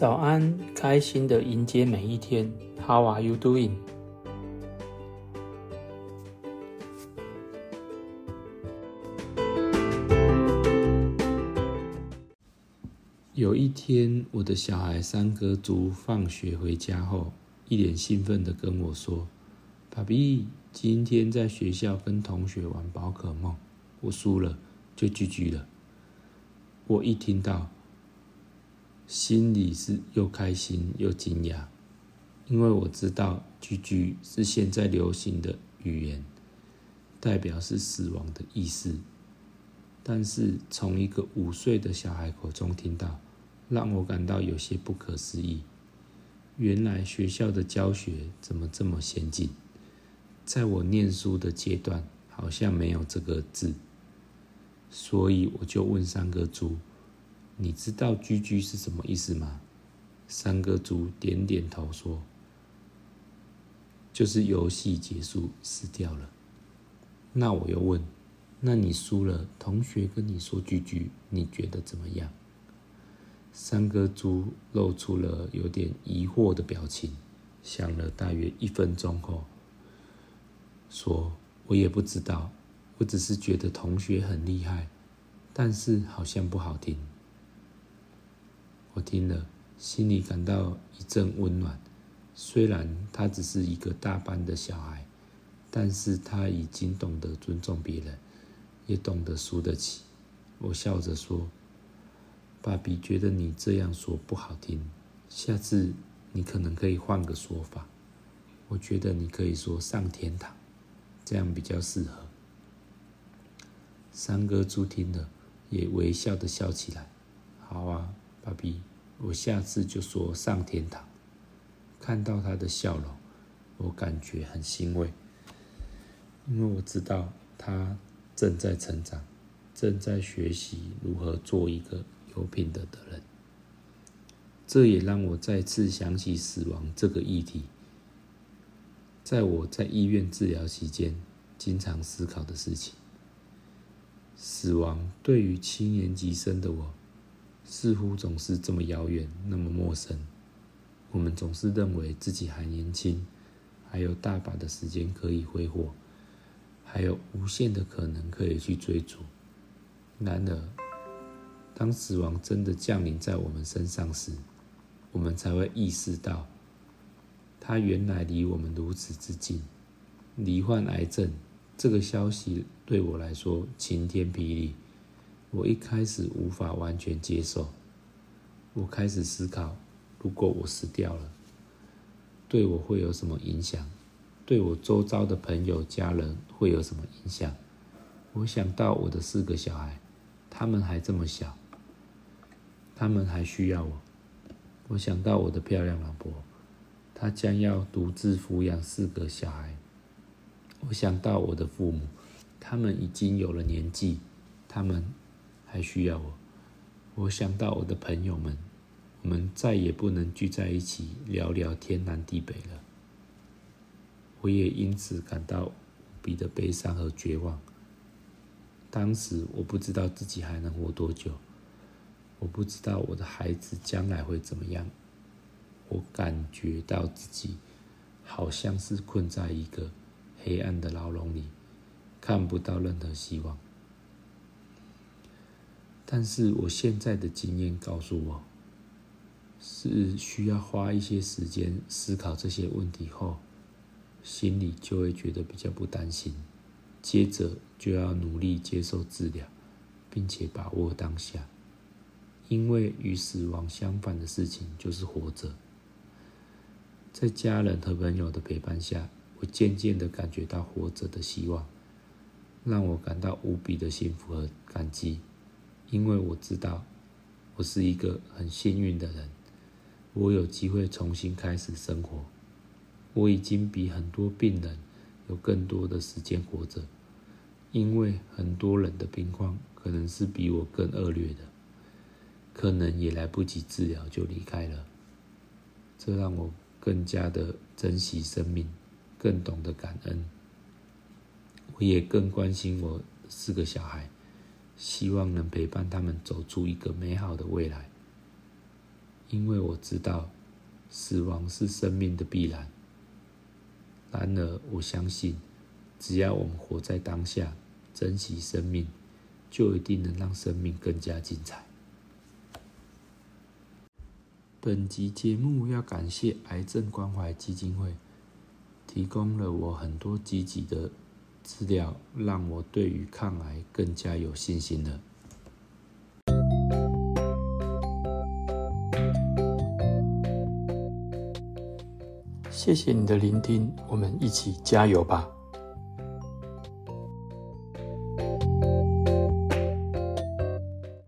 早安，开心的迎接每一天。How are you doing？有一天，我的小孩三哥猪放学回家后，一脸兴奋的跟我说：“爸比，今天在学校跟同学玩宝可梦，我输了，就 GG 了。”我一听到。心里是又开心又惊讶，因为我知道“居居”是现在流行的语言，代表是死亡的意思。但是从一个五岁的小孩口中听到，让我感到有些不可思议。原来学校的教学怎么这么先进？在我念书的阶段，好像没有这个字，所以我就问三个猪。你知道“居居”是什么意思吗？三个猪点点头说：“就是游戏结束，死掉了。”那我又问：“那你输了，同学跟你说‘居居’，你觉得怎么样？”三个猪露出了有点疑惑的表情，想了大约一分钟后，说：“我也不知道，我只是觉得同学很厉害，但是好像不好听。”我听了，心里感到一阵温暖。虽然他只是一个大班的小孩，但是他已经懂得尊重别人，也懂得输得起。我笑着说：“爸比觉得你这样说不好听，下次你可能可以换个说法。我觉得你可以说上天堂，这样比较适合。”三哥猪听了，也微笑的笑起来。好啊。爸比，我下次就说上天堂。看到他的笑容，我感觉很欣慰，因为我知道他正在成长，正在学习如何做一个有品德的人。这也让我再次想起死亡这个议题，在我在医院治疗期间经常思考的事情。死亡对于七年级生的我。似乎总是这么遥远，那么陌生。我们总是认为自己还年轻，还有大把的时间可以挥霍，还有无限的可能可以去追逐。然而，当死亡真的降临在我们身上时，我们才会意识到，它原来离我们如此之近。罹患癌症这个消息对我来说晴天霹雳。我一开始无法完全接受，我开始思考：如果我死掉了，对我会有什么影响？对我周遭的朋友、家人会有什么影响？我想到我的四个小孩，他们还这么小，他们还需要我。我想到我的漂亮老婆，她将要独自抚养四个小孩。我想到我的父母，他们已经有了年纪，他们。还需要我。我想到我的朋友们，我们再也不能聚在一起聊聊天南地北了。我也因此感到无比的悲伤和绝望。当时我不知道自己还能活多久，我不知道我的孩子将来会怎么样。我感觉到自己好像是困在一个黑暗的牢笼里，看不到任何希望。但是我现在的经验告诉我，是需要花一些时间思考这些问题后，心里就会觉得比较不担心。接着就要努力接受治疗，并且把握当下，因为与死亡相反的事情就是活着。在家人和朋友的陪伴下，我渐渐的感觉到活着的希望，让我感到无比的幸福和感激。因为我知道，我是一个很幸运的人，我有机会重新开始生活。我已经比很多病人有更多的时间活着，因为很多人的病况可能是比我更恶劣的，可能也来不及治疗就离开了。这让我更加的珍惜生命，更懂得感恩。我也更关心我四个小孩。希望能陪伴他们走出一个美好的未来，因为我知道死亡是生命的必然。然而，我相信，只要我们活在当下，珍惜生命，就一定能让生命更加精彩。本集节目要感谢癌症关怀基金会，提供了我很多积极的资料，让我对于抗癌更加有信心了。谢谢你的聆听，我们一起加油吧。